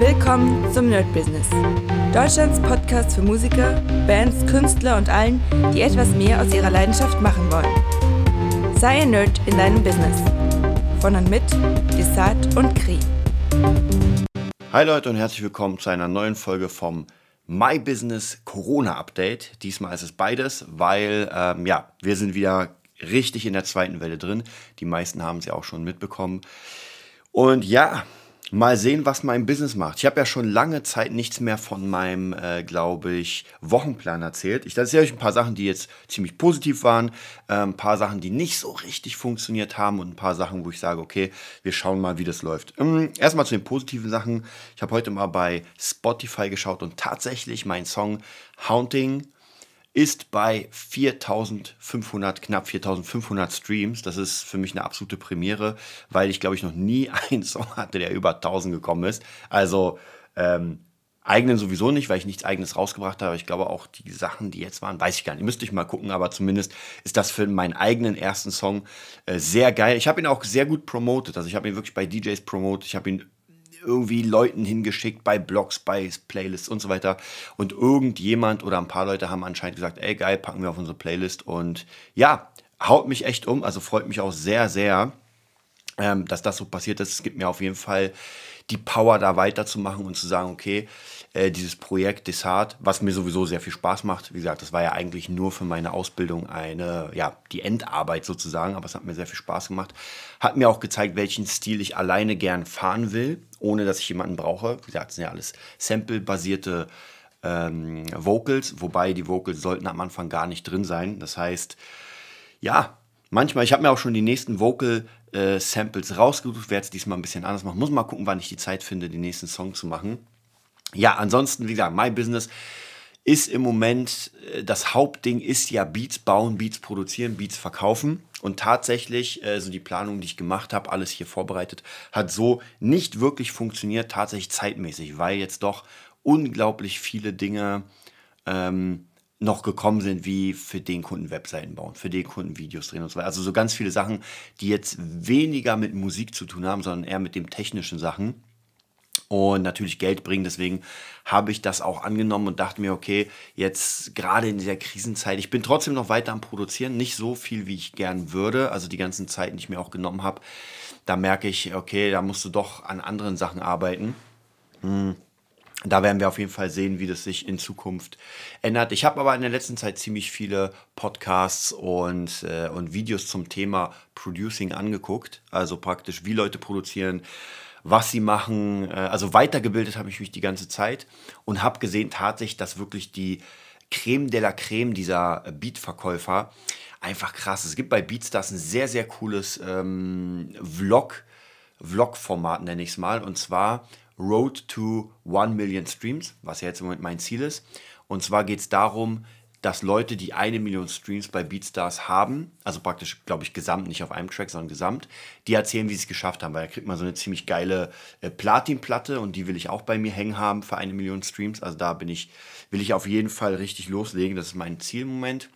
Willkommen zum Nerd Business. Deutschlands Podcast für Musiker, Bands, Künstler und allen, die etwas mehr aus ihrer Leidenschaft machen wollen. Sei ein Nerd in deinem Business. Von und mit Desart und Kri. Hi Leute und herzlich willkommen zu einer neuen Folge vom My Business Corona Update. Diesmal ist es beides, weil ähm, ja, wir sind wieder richtig in der zweiten Welle drin. Die meisten haben ja auch schon mitbekommen. Und ja, Mal sehen, was mein Business macht. Ich habe ja schon lange Zeit nichts mehr von meinem, äh, glaube ich, Wochenplan erzählt. Ich erzähle euch ein paar Sachen, die jetzt ziemlich positiv waren, äh, ein paar Sachen, die nicht so richtig funktioniert haben und ein paar Sachen, wo ich sage, okay, wir schauen mal, wie das läuft. Ähm, erstmal zu den positiven Sachen. Ich habe heute mal bei Spotify geschaut und tatsächlich mein Song Haunting ist bei 4500, knapp 4500 Streams. Das ist für mich eine absolute Premiere, weil ich glaube ich noch nie einen Song hatte, der über 1000 gekommen ist. Also ähm, eigenen sowieso nicht, weil ich nichts eigenes rausgebracht habe. Ich glaube auch die Sachen, die jetzt waren, weiß ich gar nicht. Müsste ich mal gucken, aber zumindest ist das für meinen eigenen ersten Song äh, sehr geil. Ich habe ihn auch sehr gut promotet. Also ich habe ihn wirklich bei DJs promotet. Ich habe ihn irgendwie Leuten hingeschickt bei Blogs, bei Playlists und so weiter. Und irgendjemand oder ein paar Leute haben anscheinend gesagt, ey geil, packen wir auf unsere Playlist. Und ja, haut mich echt um. Also freut mich auch sehr, sehr, ähm, dass das so passiert ist. Es gibt mir auf jeden Fall die Power, da weiterzumachen und zu sagen, okay, äh, dieses Projekt Desart, was mir sowieso sehr viel Spaß macht. Wie gesagt, das war ja eigentlich nur für meine Ausbildung eine, ja, die Endarbeit sozusagen, aber es hat mir sehr viel Spaß gemacht. Hat mir auch gezeigt, welchen Stil ich alleine gern fahren will, ohne dass ich jemanden brauche. Wie gesagt, es sind ja alles Sample-basierte ähm, Vocals, wobei die Vocals sollten am Anfang gar nicht drin sein. Das heißt, ja, manchmal, ich habe mir auch schon die nächsten Vocal äh, Samples rausgesucht, werde es diesmal ein bisschen anders machen. Muss mal gucken, wann ich die Zeit finde, den nächsten Song zu machen. Ja, ansonsten, wie gesagt, My Business ist im Moment, äh, das Hauptding ist ja Beats bauen, Beats produzieren, Beats verkaufen. Und tatsächlich, äh, so die Planung, die ich gemacht habe, alles hier vorbereitet, hat so nicht wirklich funktioniert, tatsächlich zeitmäßig, weil jetzt doch unglaublich viele Dinge ähm, noch gekommen sind, wie für den Kunden Webseiten bauen, für den Kunden Videos drehen und so weiter. Also so ganz viele Sachen, die jetzt weniger mit Musik zu tun haben, sondern eher mit den technischen Sachen und natürlich Geld bringen. Deswegen habe ich das auch angenommen und dachte mir, okay, jetzt gerade in dieser Krisenzeit, ich bin trotzdem noch weiter am Produzieren, nicht so viel, wie ich gern würde. Also die ganzen Zeiten, die ich mir auch genommen habe, da merke ich, okay, da musst du doch an anderen Sachen arbeiten. Hm. Da werden wir auf jeden Fall sehen, wie das sich in Zukunft ändert. Ich habe aber in der letzten Zeit ziemlich viele Podcasts und, äh, und Videos zum Thema Producing angeguckt. Also praktisch, wie Leute produzieren, was sie machen. Äh, also weitergebildet habe ich mich die ganze Zeit und habe gesehen tatsächlich, dass wirklich die Creme de la Creme dieser Beat-Verkäufer einfach krass ist. Es gibt bei Beatstars ein sehr, sehr cooles ähm, Vlog, Vlog-Format, nenne ich es mal. Und zwar Road to 1 Million Streams, was ja jetzt im Moment mein Ziel ist. Und zwar geht es darum, dass Leute, die eine Million Streams bei Beatstars haben, also praktisch, glaube ich, gesamt, nicht auf einem Track, sondern gesamt, die erzählen, wie sie es geschafft haben, weil da kriegt man so eine ziemlich geile äh, Platinplatte und die will ich auch bei mir hängen haben für eine Million Streams. Also da bin ich, will ich auf jeden Fall richtig loslegen. Das ist mein Ziel im Moment.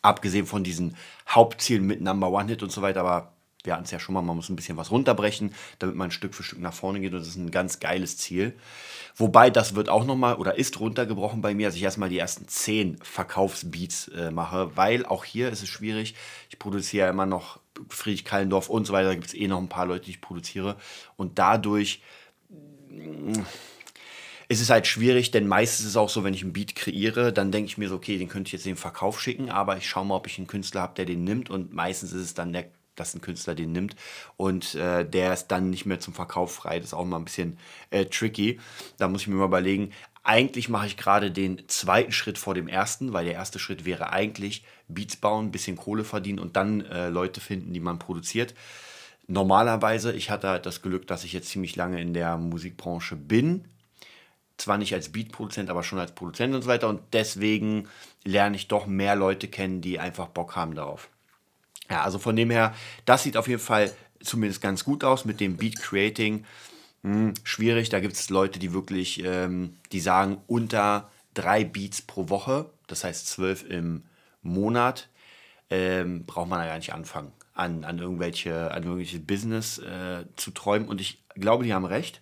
Abgesehen von diesen Hauptzielen mit Number One Hit und so weiter, aber wir hatten es ja schon mal, man muss ein bisschen was runterbrechen, damit man Stück für Stück nach vorne geht und das ist ein ganz geiles Ziel. Wobei das wird auch nochmal oder ist runtergebrochen bei mir, dass ich erstmal die ersten zehn Verkaufsbeats äh, mache, weil auch hier ist es schwierig. Ich produziere ja immer noch Friedrich Kallendorf und so weiter, da gibt es eh noch ein paar Leute, die ich produziere und dadurch ist es halt schwierig, denn meistens ist es auch so, wenn ich einen Beat kreiere, dann denke ich mir so, okay, den könnte ich jetzt in den Verkauf schicken, aber ich schaue mal, ob ich einen Künstler habe, der den nimmt und meistens ist es dann der dass ein Künstler den nimmt und äh, der ist dann nicht mehr zum Verkauf frei. Das ist auch mal ein bisschen äh, tricky. Da muss ich mir mal überlegen. Eigentlich mache ich gerade den zweiten Schritt vor dem ersten, weil der erste Schritt wäre eigentlich Beats bauen, ein bisschen Kohle verdienen und dann äh, Leute finden, die man produziert. Normalerweise, ich hatte halt das Glück, dass ich jetzt ziemlich lange in der Musikbranche bin, zwar nicht als Beatproduzent, aber schon als Produzent und so weiter. Und deswegen lerne ich doch mehr Leute kennen, die einfach Bock haben darauf. Ja, also von dem her, das sieht auf jeden Fall zumindest ganz gut aus mit dem Beat Creating. Hm, schwierig, da gibt es Leute, die wirklich, ähm, die sagen unter drei Beats pro Woche, das heißt zwölf im Monat, ähm, braucht man da gar nicht anfangen, an, an irgendwelche, an irgendwelche Business äh, zu träumen. Und ich glaube, die haben recht.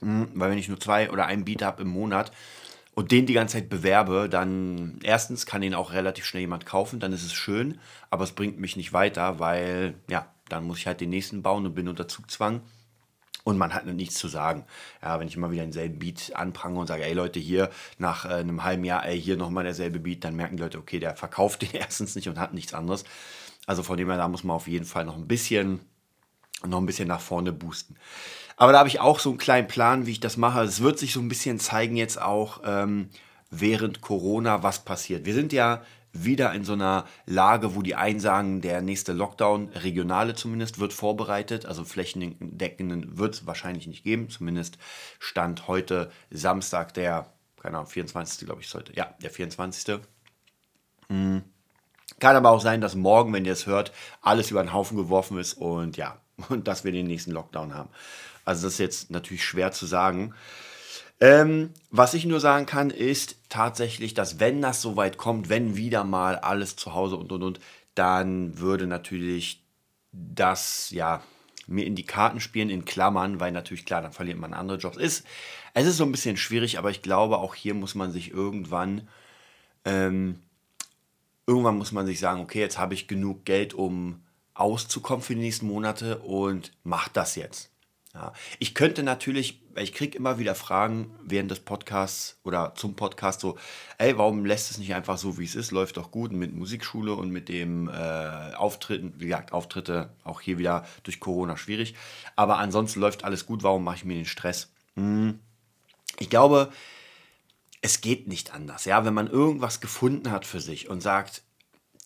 Hm, weil wenn ich nur zwei oder einen Beat habe im Monat und den die ganze Zeit bewerbe, dann erstens kann den auch relativ schnell jemand kaufen, dann ist es schön, aber es bringt mich nicht weiter, weil ja, dann muss ich halt den nächsten bauen und bin unter Zugzwang. Und man hat nichts zu sagen. Ja, wenn ich immer wieder denselben Beat anprange und sage, ey Leute, hier nach äh, einem halben Jahr, ey, hier nochmal derselbe Beat, dann merken die Leute, okay, der verkauft den erstens nicht und hat nichts anderes. Also von dem her, da muss man auf jeden Fall noch ein bisschen, noch ein bisschen nach vorne boosten. Aber da habe ich auch so einen kleinen Plan, wie ich das mache. Es wird sich so ein bisschen zeigen jetzt auch ähm, während Corona, was passiert. Wir sind ja wieder in so einer Lage, wo die einen sagen, der nächste Lockdown, regionale zumindest, wird vorbereitet. Also flächendeckenden wird es wahrscheinlich nicht geben. Zumindest stand heute Samstag, der, keine Ahnung, 24. glaube ich, sollte. Ja, der 24. Hm. Kann aber auch sein, dass morgen, wenn ihr es hört, alles über den Haufen geworfen ist und ja, und dass wir den nächsten Lockdown haben. Also das ist jetzt natürlich schwer zu sagen. Ähm, was ich nur sagen kann, ist tatsächlich, dass wenn das soweit kommt, wenn wieder mal alles zu Hause und und und, dann würde natürlich das, ja, mir in die Karten spielen, in Klammern, weil natürlich klar, dann verliert man andere Jobs. Ist, es ist so ein bisschen schwierig, aber ich glaube, auch hier muss man sich irgendwann, ähm, irgendwann muss man sich sagen, okay, jetzt habe ich genug Geld, um auszukommen für die nächsten Monate und mach das jetzt. Ja. Ich könnte natürlich, ich kriege immer wieder Fragen während des Podcasts oder zum Podcast so, ey, warum lässt es nicht einfach so, wie es ist? Läuft doch gut mit Musikschule und mit dem äh, Auftritten, wie gesagt, Auftritte auch hier wieder durch Corona schwierig. Aber ansonsten läuft alles gut, warum mache ich mir den Stress? Hm. Ich glaube, es geht nicht anders. Ja, wenn man irgendwas gefunden hat für sich und sagt,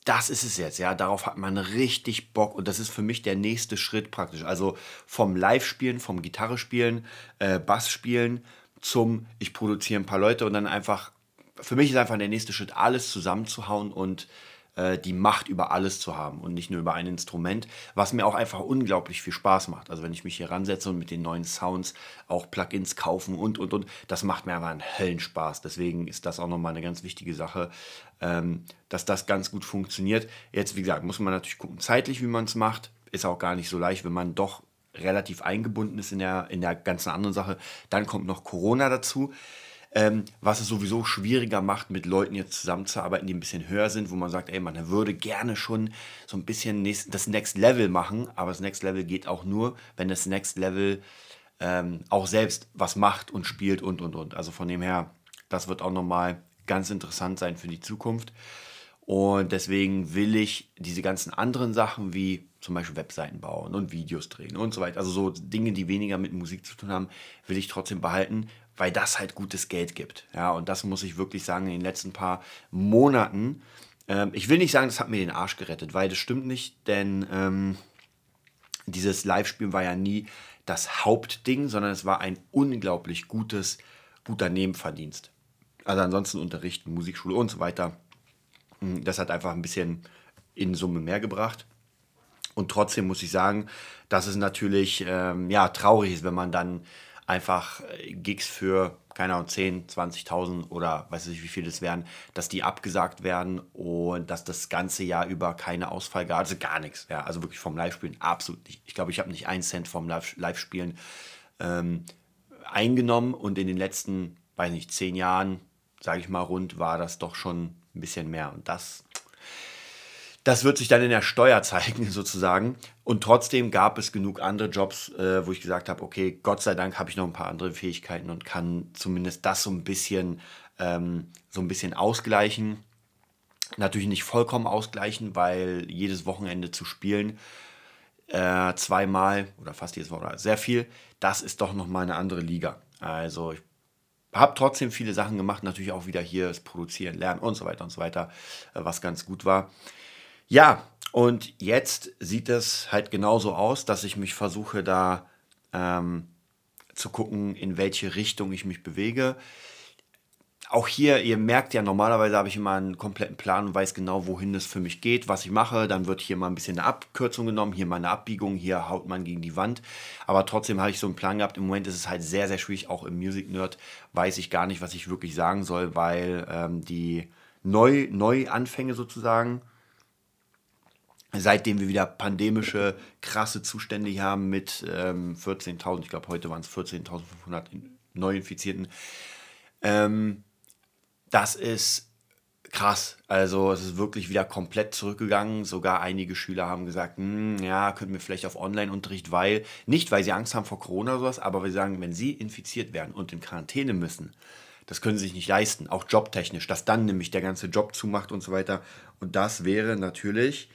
das ist es jetzt, ja. Darauf hat man richtig Bock und das ist für mich der nächste Schritt praktisch. Also vom Live-Spielen, vom Gitarre-Spielen, äh, Bass-Spielen zum ich produziere ein paar Leute und dann einfach, für mich ist einfach der nächste Schritt, alles zusammenzuhauen und äh, die Macht über alles zu haben und nicht nur über ein Instrument, was mir auch einfach unglaublich viel Spaß macht. Also wenn ich mich hier ransetze und mit den neuen Sounds auch Plugins kaufen und, und, und, das macht mir einfach einen hellen Spaß. Deswegen ist das auch nochmal eine ganz wichtige Sache, ähm, dass das ganz gut funktioniert. Jetzt, wie gesagt, muss man natürlich gucken, zeitlich, wie man es macht. Ist auch gar nicht so leicht, wenn man doch relativ eingebunden ist in der, in der ganzen anderen Sache. Dann kommt noch Corona dazu ähm, was es sowieso schwieriger macht, mit Leuten jetzt zusammenzuarbeiten, die ein bisschen höher sind, wo man sagt, ey, man würde gerne schon so ein bisschen das Next Level machen, aber das Next Level geht auch nur, wenn das Next Level ähm, auch selbst was macht und spielt und und und. Also von dem her, das wird auch nochmal ganz interessant sein für die Zukunft. Und deswegen will ich diese ganzen anderen Sachen wie zum Beispiel Webseiten bauen und Videos drehen und so weiter, also so Dinge, die weniger mit Musik zu tun haben, will ich trotzdem behalten, weil das halt gutes Geld gibt. Ja, und das muss ich wirklich sagen, in den letzten paar Monaten. Ähm, ich will nicht sagen, das hat mir den Arsch gerettet, weil das stimmt nicht, denn ähm, dieses Live-Spielen war ja nie das Hauptding, sondern es war ein unglaublich gutes, guter Nebenverdienst. Also ansonsten Unterrichten, Musikschule und so weiter. Hm, das hat einfach ein bisschen in Summe mehr gebracht. Und trotzdem muss ich sagen, dass es natürlich ähm, ja, traurig ist, wenn man dann einfach äh, Gigs für, keine Ahnung, 10, 20.000 oder weiß ich wie viel das wären, dass die abgesagt werden und dass das ganze Jahr über keine Ausfall gab, also gar nichts. Ja, also wirklich vom Live-Spielen absolut nicht. Ich glaube, ich habe nicht einen Cent vom Live-Spielen ähm, eingenommen und in den letzten, weiß nicht, zehn Jahren, sage ich mal rund, war das doch schon ein bisschen mehr. Und das das wird sich dann in der Steuer zeigen, sozusagen. Und trotzdem gab es genug andere Jobs, äh, wo ich gesagt habe, okay, Gott sei Dank habe ich noch ein paar andere Fähigkeiten und kann zumindest das so ein bisschen, ähm, so ein bisschen ausgleichen. Natürlich nicht vollkommen ausgleichen, weil jedes Wochenende zu spielen, äh, zweimal oder fast jedes Wochenende, sehr viel, das ist doch nochmal eine andere Liga. Also ich habe trotzdem viele Sachen gemacht, natürlich auch wieder hier das Produzieren, Lernen und so weiter und so weiter, äh, was ganz gut war. Ja, und jetzt sieht es halt genauso aus, dass ich mich versuche, da ähm, zu gucken, in welche Richtung ich mich bewege. Auch hier, ihr merkt ja, normalerweise habe ich immer einen kompletten Plan und weiß genau, wohin es für mich geht, was ich mache. Dann wird hier mal ein bisschen eine Abkürzung genommen, hier mal eine Abbiegung, hier haut man gegen die Wand. Aber trotzdem habe ich so einen Plan gehabt. Im Moment ist es halt sehr, sehr schwierig. Auch im Music Nerd weiß ich gar nicht, was ich wirklich sagen soll, weil ähm, die Neu Neuanfänge sozusagen seitdem wir wieder pandemische, krasse Zustände hier haben mit ähm, 14.000, ich glaube heute waren es 14.500 Neuinfizierten. Ähm, das ist krass. Also es ist wirklich wieder komplett zurückgegangen. Sogar einige Schüler haben gesagt, hm, ja, könnten wir vielleicht auf Online-Unterricht, weil, nicht weil sie Angst haben vor Corona oder sowas, aber wir sagen, wenn sie infiziert werden und in Quarantäne müssen, das können sie sich nicht leisten, auch jobtechnisch, dass dann nämlich der ganze Job zumacht und so weiter. Und das wäre natürlich,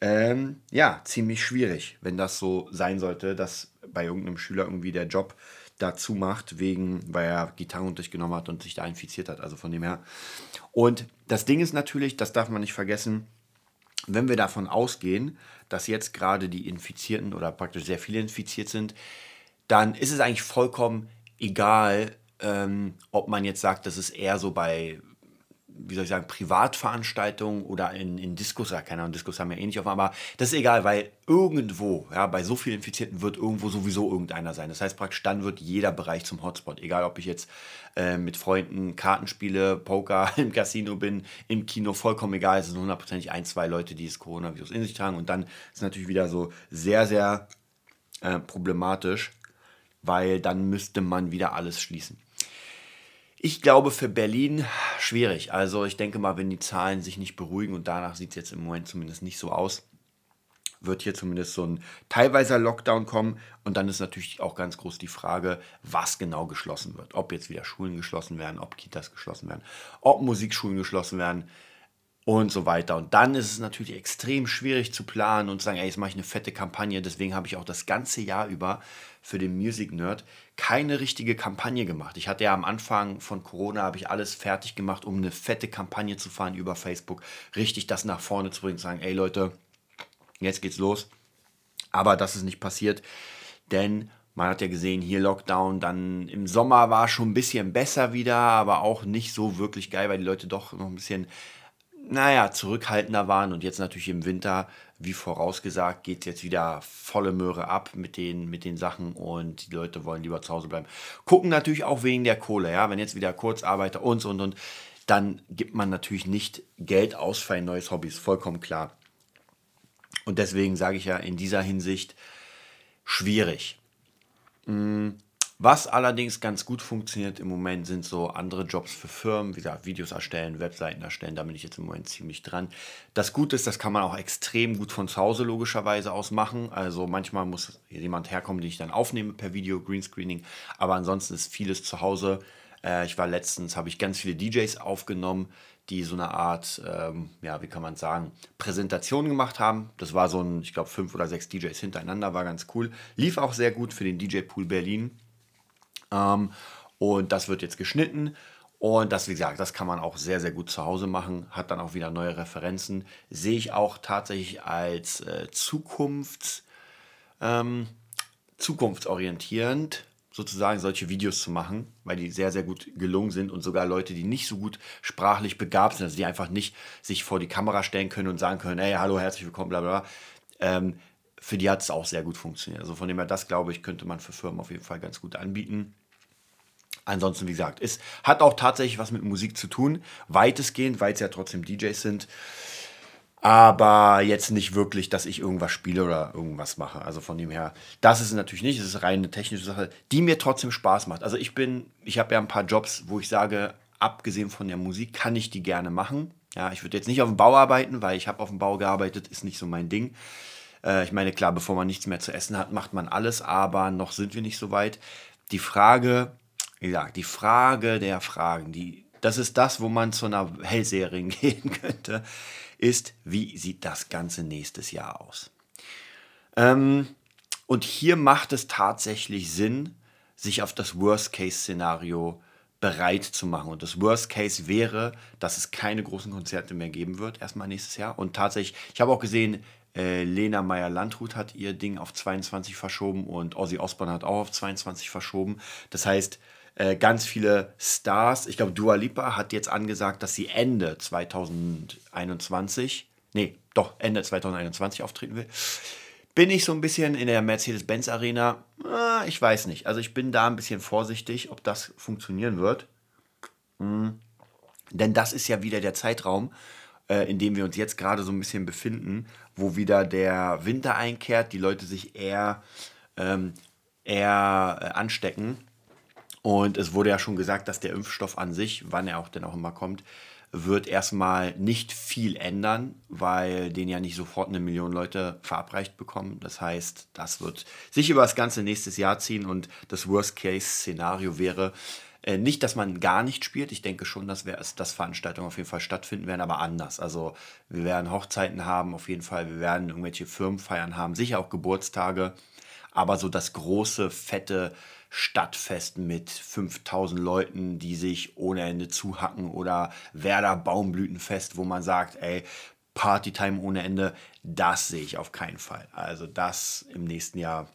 ähm, ja, ziemlich schwierig, wenn das so sein sollte, dass bei irgendeinem Schüler irgendwie der Job dazu macht, wegen, weil er Gitarrenunterricht genommen hat und sich da infiziert hat. Also von dem her. Und das Ding ist natürlich, das darf man nicht vergessen, wenn wir davon ausgehen, dass jetzt gerade die Infizierten oder praktisch sehr viele infiziert sind, dann ist es eigentlich vollkommen egal, ähm, ob man jetzt sagt, das ist eher so bei wie soll ich sagen, Privatveranstaltungen oder in, in Diskos, ja, keine Ahnung, Diskos haben ja eh nicht auf, aber das ist egal, weil irgendwo, ja, bei so vielen Infizierten wird irgendwo sowieso irgendeiner sein. Das heißt praktisch, dann wird jeder Bereich zum Hotspot. Egal, ob ich jetzt äh, mit Freunden Karten spiele, Poker, im Casino bin, im Kino, vollkommen egal. Es sind hundertprozentig ein, zwei Leute, die das Coronavirus in sich tragen. Und dann ist es natürlich wieder so sehr, sehr äh, problematisch, weil dann müsste man wieder alles schließen. Ich glaube für Berlin schwierig. Also ich denke mal, wenn die Zahlen sich nicht beruhigen und danach sieht es jetzt im Moment zumindest nicht so aus, wird hier zumindest so ein teilweiser Lockdown kommen. Und dann ist natürlich auch ganz groß die Frage, was genau geschlossen wird. Ob jetzt wieder Schulen geschlossen werden, ob Kitas geschlossen werden, ob Musikschulen geschlossen werden und so weiter. Und dann ist es natürlich extrem schwierig zu planen und zu sagen, ey, jetzt mache ich eine fette Kampagne. Deswegen habe ich auch das ganze Jahr über für den Music Nerd keine richtige Kampagne gemacht. Ich hatte ja am Anfang von Corona habe ich alles fertig gemacht, um eine fette Kampagne zu fahren über Facebook, richtig das nach vorne zu bringen, zu sagen, ey Leute, jetzt geht's los. Aber das ist nicht passiert, denn man hat ja gesehen, hier Lockdown, dann im Sommer war schon ein bisschen besser wieder, aber auch nicht so wirklich geil, weil die Leute doch noch ein bisschen naja, zurückhaltender waren und jetzt natürlich im Winter, wie vorausgesagt, geht es jetzt wieder volle Möhre ab mit den, mit den Sachen und die Leute wollen lieber zu Hause bleiben. Gucken natürlich auch wegen der Kohle, ja, wenn jetzt wieder Kurzarbeiter und und und, dann gibt man natürlich nicht Geld aus für ein neues Hobby, ist vollkommen klar. Und deswegen sage ich ja in dieser Hinsicht schwierig. Hm, was allerdings ganz gut funktioniert im Moment sind so andere Jobs für Firmen, wie gesagt, Videos erstellen, Webseiten erstellen, da bin ich jetzt im Moment ziemlich dran. Das Gute ist, das kann man auch extrem gut von zu Hause logischerweise aus machen. Also manchmal muss jemand herkommen, den ich dann aufnehme per Video, Greenscreening, aber ansonsten ist vieles zu Hause. Äh, ich war letztens, habe ich ganz viele DJs aufgenommen, die so eine Art, ähm, ja, wie kann man sagen, Präsentation gemacht haben. Das war so ein, ich glaube, fünf oder sechs DJs hintereinander, war ganz cool. Lief auch sehr gut für den DJ Pool Berlin. Ähm, und das wird jetzt geschnitten. Und das, wie gesagt, das kann man auch sehr, sehr gut zu Hause machen. Hat dann auch wieder neue Referenzen. Sehe ich auch tatsächlich als äh, Zukunfts, ähm, zukunftsorientierend sozusagen solche Videos zu machen, weil die sehr, sehr gut gelungen sind und sogar Leute, die nicht so gut sprachlich begabt sind, also die einfach nicht sich vor die Kamera stellen können und sagen können, hey, hallo, herzlich willkommen, bla bla, ähm, für die hat es auch sehr gut funktioniert. Also von dem her, das glaube ich, könnte man für Firmen auf jeden Fall ganz gut anbieten. Ansonsten, wie gesagt, es hat auch tatsächlich was mit Musik zu tun, weitestgehend, weil es ja trotzdem DJs sind. Aber jetzt nicht wirklich, dass ich irgendwas spiele oder irgendwas mache. Also von dem her, das ist natürlich nicht, es ist rein eine technische Sache, die mir trotzdem Spaß macht. Also ich bin, ich habe ja ein paar Jobs, wo ich sage, abgesehen von der Musik kann ich die gerne machen. Ja, ich würde jetzt nicht auf dem Bau arbeiten, weil ich habe auf dem Bau gearbeitet, ist nicht so mein Ding. Äh, ich meine, klar, bevor man nichts mehr zu essen hat, macht man alles, aber noch sind wir nicht so weit. Die Frage, wie gesagt, die Frage der Fragen, die, das ist das, wo man zu einer Hellserie gehen könnte, ist, wie sieht das Ganze nächstes Jahr aus? Ähm, und hier macht es tatsächlich Sinn, sich auf das Worst-Case-Szenario bereit zu machen. Und das Worst Case wäre, dass es keine großen Konzerte mehr geben wird, erstmal nächstes Jahr. Und tatsächlich, ich habe auch gesehen, äh, Lena Meyer-Landrut hat ihr Ding auf 22 verschoben und Ozzy Osbourne hat auch auf 22 verschoben. Das heißt, äh, ganz viele Stars, ich glaube, Dua Lipa hat jetzt angesagt, dass sie Ende 2021, nee, doch Ende 2021 auftreten will. Bin ich so ein bisschen in der Mercedes-Benz Arena? Äh, ich weiß nicht. Also ich bin da ein bisschen vorsichtig, ob das funktionieren wird. Hm. Denn das ist ja wieder der Zeitraum, äh, in dem wir uns jetzt gerade so ein bisschen befinden, wo wieder der Winter einkehrt, die Leute sich eher, ähm, eher äh, anstecken. Und es wurde ja schon gesagt, dass der Impfstoff an sich, wann er auch denn auch immer kommt, wird erstmal nicht viel ändern, weil den ja nicht sofort eine Million Leute verabreicht bekommen. Das heißt, das wird sich über das ganze nächste Jahr ziehen und das Worst-Case-Szenario wäre, äh, nicht, dass man gar nicht spielt. Ich denke schon, dass, wir, dass Veranstaltungen auf jeden Fall stattfinden werden, aber anders. Also wir werden Hochzeiten haben, auf jeden Fall. Wir werden irgendwelche Firmenfeiern haben, sicher auch Geburtstage. Aber so das große, fette Stadtfest mit 5000 Leuten, die sich ohne Ende zuhacken oder Werder Baumblütenfest, wo man sagt, ey, Partytime ohne Ende, das sehe ich auf keinen Fall. Also das im nächsten Jahr.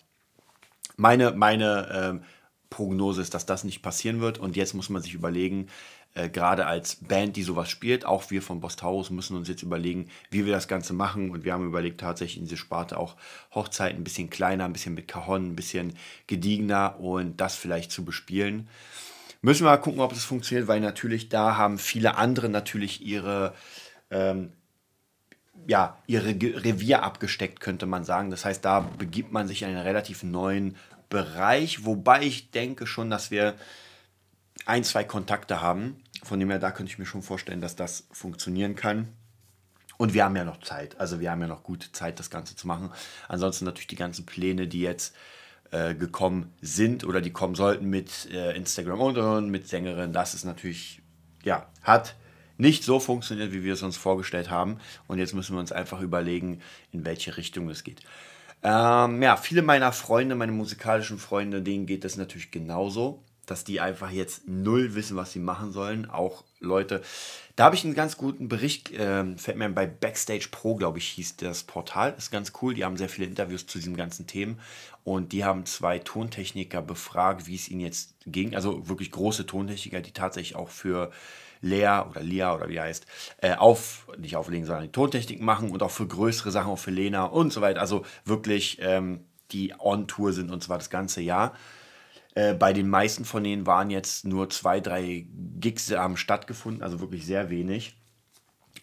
Meine, meine ähm, Prognose ist, dass das nicht passieren wird. Und jetzt muss man sich überlegen, äh, gerade als Band, die sowas spielt, auch wir von Bostaurus müssen uns jetzt überlegen, wie wir das Ganze machen. Und wir haben überlegt, tatsächlich in diese Sparte auch Hochzeiten ein bisschen kleiner, ein bisschen mit Cajon, ein bisschen gediegener und das vielleicht zu bespielen. Müssen wir mal gucken, ob das funktioniert, weil natürlich da haben viele andere natürlich ihre, ähm, ja, ihre Revier abgesteckt, könnte man sagen. Das heißt, da begibt man sich in einen relativ neuen Bereich, wobei ich denke schon, dass wir ein, zwei Kontakte haben. Von dem her, da könnte ich mir schon vorstellen, dass das funktionieren kann. Und wir haben ja noch Zeit. Also wir haben ja noch gute Zeit, das Ganze zu machen. Ansonsten natürlich die ganzen Pläne, die jetzt äh, gekommen sind oder die kommen sollten mit äh, Instagram und, und mit Sängerin. Das ist natürlich, ja, hat nicht so funktioniert, wie wir es uns vorgestellt haben. Und jetzt müssen wir uns einfach überlegen, in welche Richtung es geht. Ähm, ja, viele meiner Freunde, meine musikalischen Freunde, denen geht es natürlich genauso, dass die einfach jetzt null wissen, was sie machen sollen. Auch Leute, da habe ich einen ganz guten Bericht, äh, fällt mir bei Backstage Pro, glaube ich, hieß das Portal. Ist ganz cool. Die haben sehr viele Interviews zu diesen ganzen Themen und die haben zwei Tontechniker befragt, wie es ihnen jetzt ging. Also wirklich große Tontechniker, die tatsächlich auch für Lea oder Lia oder wie heißt, äh, auf, nicht auflegen, sondern die Tontechnik machen und auch für größere Sachen, auch für Lena und so weiter. Also wirklich, ähm, die on Tour sind und zwar das ganze Jahr. Äh, bei den meisten von denen waren jetzt nur zwei, drei Gigs haben stattgefunden, also wirklich sehr wenig.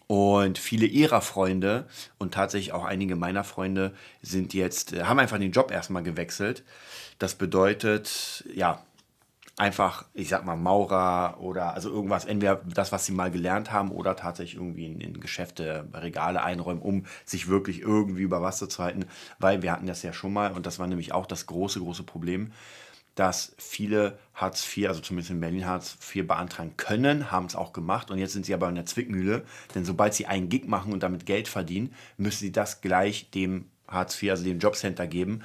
Und viele ihrer Freunde und tatsächlich auch einige meiner Freunde sind jetzt, äh, haben einfach den Job erstmal gewechselt. Das bedeutet, ja, einfach, ich sag mal, Maurer oder also irgendwas, entweder das, was sie mal gelernt haben oder tatsächlich irgendwie in, in, Geschäfte, Regale einräumen, um sich wirklich irgendwie über Wasser zu halten, weil wir hatten das ja schon mal und das war nämlich auch das große, große Problem, dass viele Hartz IV, also zumindest in Berlin Hartz IV beantragen können, haben es auch gemacht und jetzt sind sie aber in der Zwickmühle, denn sobald sie einen Gig machen und damit Geld verdienen, müssen sie das gleich dem Hartz IV, also dem Jobcenter geben,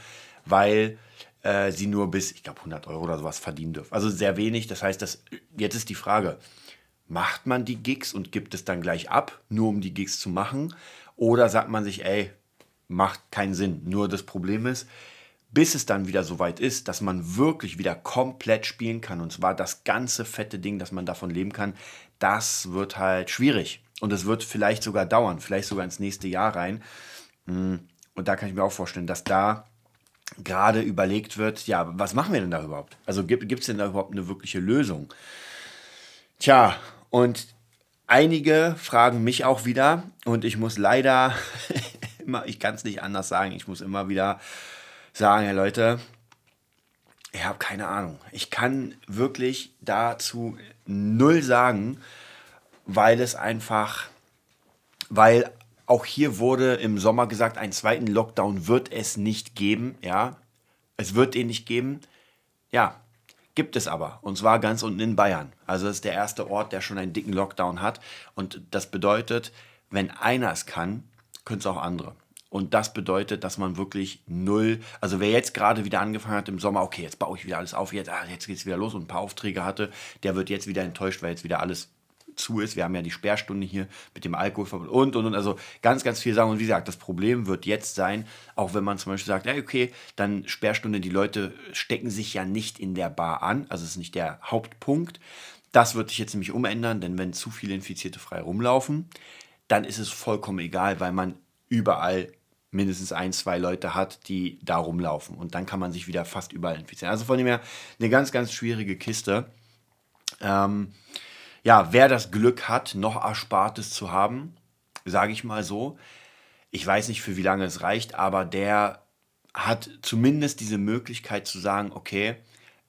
weil äh, sie nur bis, ich glaube, 100 Euro oder sowas verdienen dürfen. Also sehr wenig. Das heißt, das, jetzt ist die Frage, macht man die Gigs und gibt es dann gleich ab, nur um die Gigs zu machen? Oder sagt man sich, ey, macht keinen Sinn. Nur das Problem ist, bis es dann wieder so weit ist, dass man wirklich wieder komplett spielen kann, und zwar das ganze fette Ding, dass man davon leben kann, das wird halt schwierig. Und es wird vielleicht sogar dauern, vielleicht sogar ins nächste Jahr rein. Hm, und da kann ich mir auch vorstellen, dass da gerade überlegt wird, ja, was machen wir denn da überhaupt? Also gibt es denn da überhaupt eine wirkliche Lösung? Tja, und einige fragen mich auch wieder und ich muss leider immer, ich kann es nicht anders sagen, ich muss immer wieder sagen, ja Leute, ich habe keine Ahnung. Ich kann wirklich dazu null sagen, weil es einfach, weil auch hier wurde im Sommer gesagt, einen zweiten Lockdown wird es nicht geben. Ja, es wird ihn nicht geben. Ja, gibt es aber. Und zwar ganz unten in Bayern. Also das ist der erste Ort, der schon einen dicken Lockdown hat. Und das bedeutet, wenn einer es kann, können es auch andere. Und das bedeutet, dass man wirklich null, also wer jetzt gerade wieder angefangen hat im Sommer, okay, jetzt baue ich wieder alles auf, jetzt, ah, jetzt geht es wieder los und ein paar Aufträge hatte, der wird jetzt wieder enttäuscht, weil jetzt wieder alles zu ist. Wir haben ja die Sperrstunde hier mit dem Alkoholverbot und und und. Also ganz, ganz viel sagen. Und wie gesagt, das Problem wird jetzt sein, auch wenn man zum Beispiel sagt, ja, okay, dann Sperrstunde, die Leute stecken sich ja nicht in der Bar an. Also es ist nicht der Hauptpunkt. Das wird sich jetzt nämlich umändern, denn wenn zu viele Infizierte frei rumlaufen, dann ist es vollkommen egal, weil man überall mindestens ein, zwei Leute hat, die da rumlaufen. Und dann kann man sich wieder fast überall infizieren. Also von dem her eine ganz, ganz schwierige Kiste. Ähm, ja, wer das Glück hat, noch Erspartes zu haben, sage ich mal so. Ich weiß nicht, für wie lange es reicht, aber der hat zumindest diese Möglichkeit zu sagen, okay,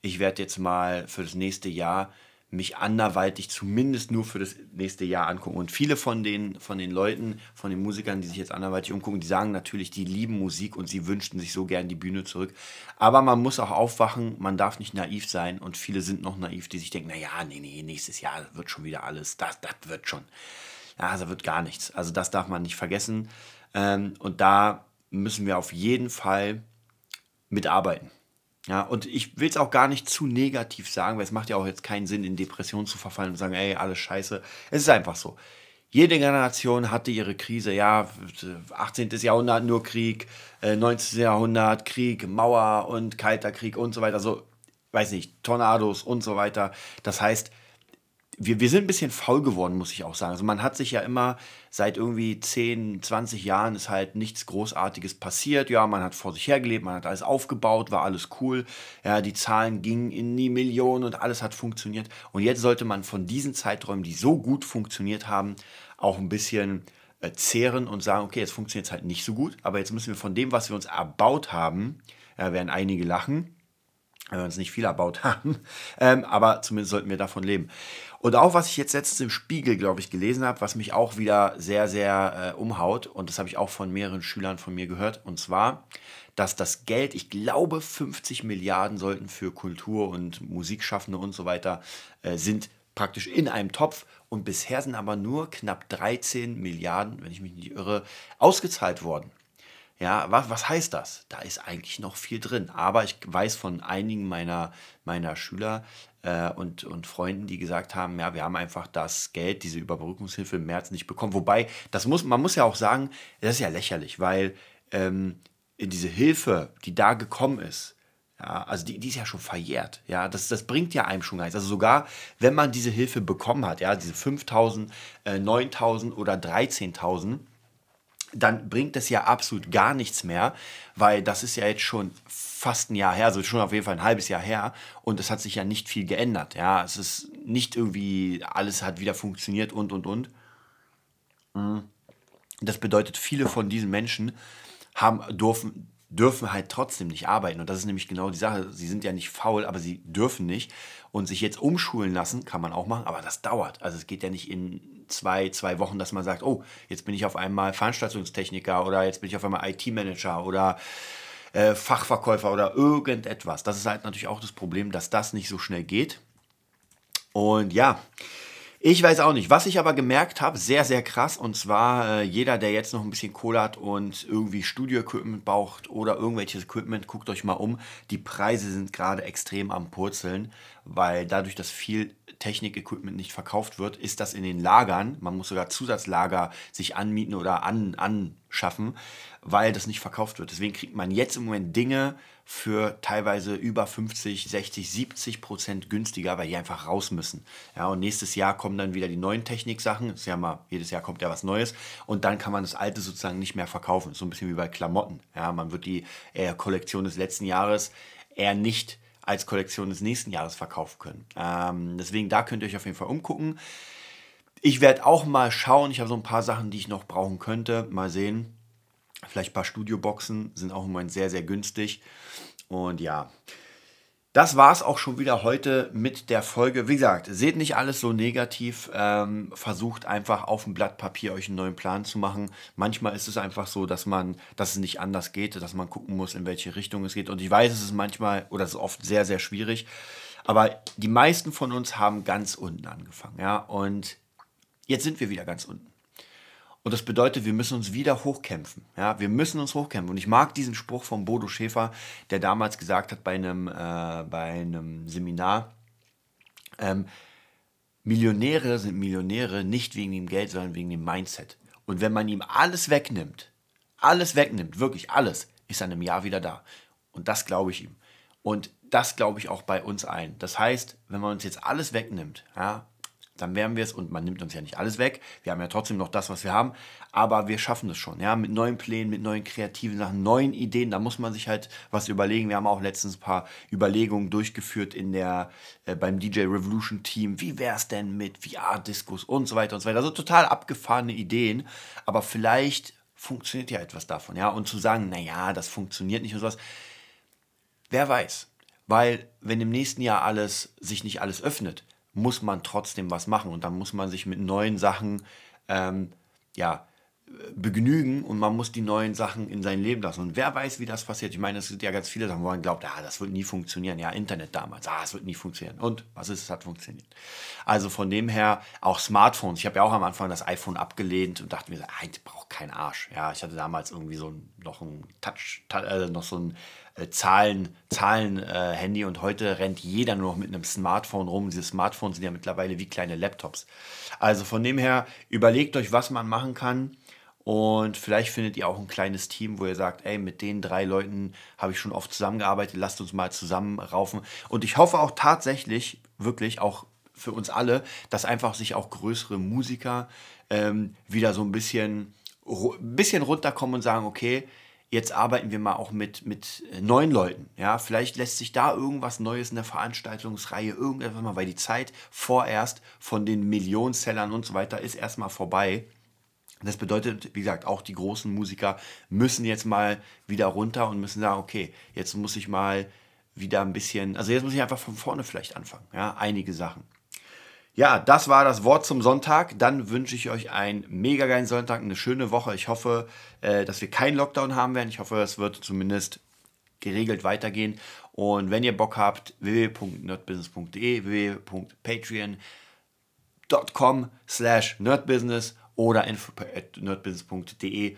ich werde jetzt mal für das nächste Jahr mich anderweitig zumindest nur für das nächste Jahr angucken. Und viele von den, von den Leuten, von den Musikern, die sich jetzt anderweitig umgucken, die sagen natürlich, die lieben Musik und sie wünschten sich so gern die Bühne zurück. Aber man muss auch aufwachen, man darf nicht naiv sein und viele sind noch naiv, die sich denken, naja, nee, nee, nächstes Jahr wird schon wieder alles, das, das wird schon. Ja, also wird gar nichts. Also das darf man nicht vergessen. Ähm, und da müssen wir auf jeden Fall mitarbeiten. Ja, und ich will es auch gar nicht zu negativ sagen, weil es macht ja auch jetzt keinen Sinn, in Depressionen zu verfallen und sagen, ey, alles scheiße. Es ist einfach so. Jede Generation hatte ihre Krise. Ja, 18. Jahrhundert nur Krieg, 19. Äh, Jahrhundert Krieg, Mauer und Kalter Krieg und so weiter. So, weiß nicht, Tornados und so weiter. Das heißt, wir, wir sind ein bisschen faul geworden, muss ich auch sagen. Also man hat sich ja immer seit irgendwie 10, 20 Jahren ist halt nichts Großartiges passiert. Ja, man hat vor sich hergelebt, man hat alles aufgebaut, war alles cool. Ja, die Zahlen gingen in die Millionen und alles hat funktioniert. Und jetzt sollte man von diesen Zeiträumen, die so gut funktioniert haben, auch ein bisschen äh, zehren und sagen, okay, jetzt funktioniert es halt nicht so gut, aber jetzt müssen wir von dem, was wir uns erbaut haben, ja, werden einige lachen, wenn wir uns nicht viel erbaut haben, ähm, aber zumindest sollten wir davon leben. Und auch was ich jetzt letztens im Spiegel, glaube ich, gelesen habe, was mich auch wieder sehr, sehr äh, umhaut, und das habe ich auch von mehreren Schülern von mir gehört, und zwar, dass das Geld, ich glaube 50 Milliarden sollten für Kultur und Musikschaffende und so weiter, äh, sind praktisch in einem Topf und bisher sind aber nur knapp 13 Milliarden, wenn ich mich nicht irre, ausgezahlt worden. Ja, was, was heißt das? Da ist eigentlich noch viel drin. Aber ich weiß von einigen meiner, meiner Schüler äh, und, und Freunden, die gesagt haben, ja, wir haben einfach das Geld, diese Überbrückungshilfe im März nicht bekommen. Wobei, das muss, man muss ja auch sagen, das ist ja lächerlich, weil ähm, diese Hilfe, die da gekommen ist, ja, also die, die ist ja schon verjährt. Ja, das, das bringt ja einem schon gar nichts. Also sogar, wenn man diese Hilfe bekommen hat, ja, diese 5.000, äh, 9.000 oder 13.000, dann bringt es ja absolut gar nichts mehr, weil das ist ja jetzt schon fast ein Jahr her, also schon auf jeden Fall ein halbes Jahr her und es hat sich ja nicht viel geändert. Ja, es ist nicht irgendwie, alles hat wieder funktioniert und und und. Mhm. Das bedeutet, viele von diesen Menschen haben, dürfen, dürfen halt trotzdem nicht arbeiten. Und das ist nämlich genau die Sache. Sie sind ja nicht faul, aber sie dürfen nicht. Und sich jetzt umschulen lassen, kann man auch machen, aber das dauert. Also es geht ja nicht in zwei, zwei Wochen, dass man sagt, oh, jetzt bin ich auf einmal Veranstaltungstechniker oder jetzt bin ich auf einmal IT-Manager oder äh, Fachverkäufer oder irgendetwas. Das ist halt natürlich auch das Problem, dass das nicht so schnell geht. Und ja, ich weiß auch nicht. Was ich aber gemerkt habe, sehr, sehr krass, und zwar äh, jeder, der jetzt noch ein bisschen Kohle hat und irgendwie Studio-Equipment braucht oder irgendwelches Equipment, guckt euch mal um. Die Preise sind gerade extrem am Purzeln, weil dadurch, dass viel Technik-Equipment nicht verkauft wird, ist das in den Lagern. Man muss sogar Zusatzlager sich anmieten oder an, anschaffen, weil das nicht verkauft wird. Deswegen kriegt man jetzt im Moment Dinge für teilweise über 50, 60, 70 Prozent günstiger, weil die einfach raus müssen. Ja, und nächstes Jahr kommen dann wieder die neuen Techniksachen. ist ja mal, jedes Jahr kommt ja was Neues. Und dann kann man das alte sozusagen nicht mehr verkaufen. So ein bisschen wie bei Klamotten. Ja, man wird die äh, Kollektion des letzten Jahres eher nicht als Kollektion des nächsten Jahres verkaufen können. Ähm, deswegen da könnt ihr euch auf jeden Fall umgucken. Ich werde auch mal schauen. Ich habe so ein paar Sachen, die ich noch brauchen könnte. Mal sehen. Vielleicht ein paar Studioboxen sind auch im Moment sehr, sehr günstig. Und ja, das war es auch schon wieder heute mit der Folge. Wie gesagt, seht nicht alles so negativ. Ähm, versucht einfach auf dem Blatt Papier euch einen neuen Plan zu machen. Manchmal ist es einfach so, dass man, dass es nicht anders geht, dass man gucken muss, in welche Richtung es geht. Und ich weiß, es ist manchmal oder es ist oft sehr, sehr schwierig. Aber die meisten von uns haben ganz unten angefangen, ja. Und jetzt sind wir wieder ganz unten. Und das bedeutet, wir müssen uns wieder hochkämpfen. Ja, wir müssen uns hochkämpfen. Und ich mag diesen Spruch von Bodo Schäfer, der damals gesagt hat bei einem, äh, bei einem Seminar, ähm, Millionäre sind Millionäre nicht wegen dem Geld, sondern wegen dem Mindset. Und wenn man ihm alles wegnimmt, alles wegnimmt, wirklich alles, ist er in einem Jahr wieder da. Und das glaube ich ihm. Und das glaube ich auch bei uns allen. Das heißt, wenn man uns jetzt alles wegnimmt, ja, dann werden wir es und man nimmt uns ja nicht alles weg. Wir haben ja trotzdem noch das, was wir haben, aber wir schaffen es schon, ja, mit neuen Plänen, mit neuen kreativen Sachen, neuen Ideen. Da muss man sich halt was überlegen. Wir haben auch letztens ein paar Überlegungen durchgeführt in der äh, beim DJ Revolution Team. Wie wäre es denn mit VR-Diskus und so weiter und so weiter. Also total abgefahrene Ideen, aber vielleicht funktioniert ja etwas davon, ja. Und zu sagen, naja, das funktioniert nicht und sowas, wer weiß. Weil wenn im nächsten Jahr alles sich nicht alles öffnet, muss man trotzdem was machen und dann muss man sich mit neuen Sachen ähm, ja, begnügen und man muss die neuen Sachen in sein Leben lassen. Und wer weiß, wie das passiert. Ich meine, es sind ja ganz viele Sachen, wo man glaubt, ah, das wird nie funktionieren. Ja, Internet damals, ah, es wird nie funktionieren. Und was ist, es hat funktioniert. Also von dem her auch Smartphones. Ich habe ja auch am Anfang das iPhone abgelehnt und dachte mir, ah, ich brauche keinen Arsch. Ja, ich hatte damals irgendwie so noch ein Touch, äh, noch so ein äh, Zahlen, Zahlen äh, Handy und heute rennt jeder nur noch mit einem Smartphone rum. Diese Smartphones sind ja mittlerweile wie kleine Laptops. Also von dem her überlegt euch, was man machen kann. Und vielleicht findet ihr auch ein kleines Team, wo ihr sagt, ey, mit den drei Leuten habe ich schon oft zusammengearbeitet, lasst uns mal zusammen raufen. Und ich hoffe auch tatsächlich, wirklich auch für uns alle, dass einfach sich auch größere Musiker ähm, wieder so ein bisschen, bisschen runterkommen und sagen, okay, jetzt arbeiten wir mal auch mit, mit äh, neuen Leuten. Ja, vielleicht lässt sich da irgendwas Neues in der Veranstaltungsreihe, irgendetwas mal, weil die Zeit vorerst von den Millionensellern und so weiter ist erstmal vorbei. Das bedeutet, wie gesagt, auch die großen Musiker müssen jetzt mal wieder runter und müssen sagen, okay, jetzt muss ich mal wieder ein bisschen, also jetzt muss ich einfach von vorne vielleicht anfangen, ja, einige Sachen. Ja, das war das Wort zum Sonntag. Dann wünsche ich euch einen mega geilen Sonntag, eine schöne Woche. Ich hoffe, äh, dass wir keinen Lockdown haben werden. Ich hoffe, es wird zumindest geregelt weitergehen. Und wenn ihr Bock habt, www.nerdbusiness.de, www.patreon.com slash nerdbusiness oder info.nerdbusiness.de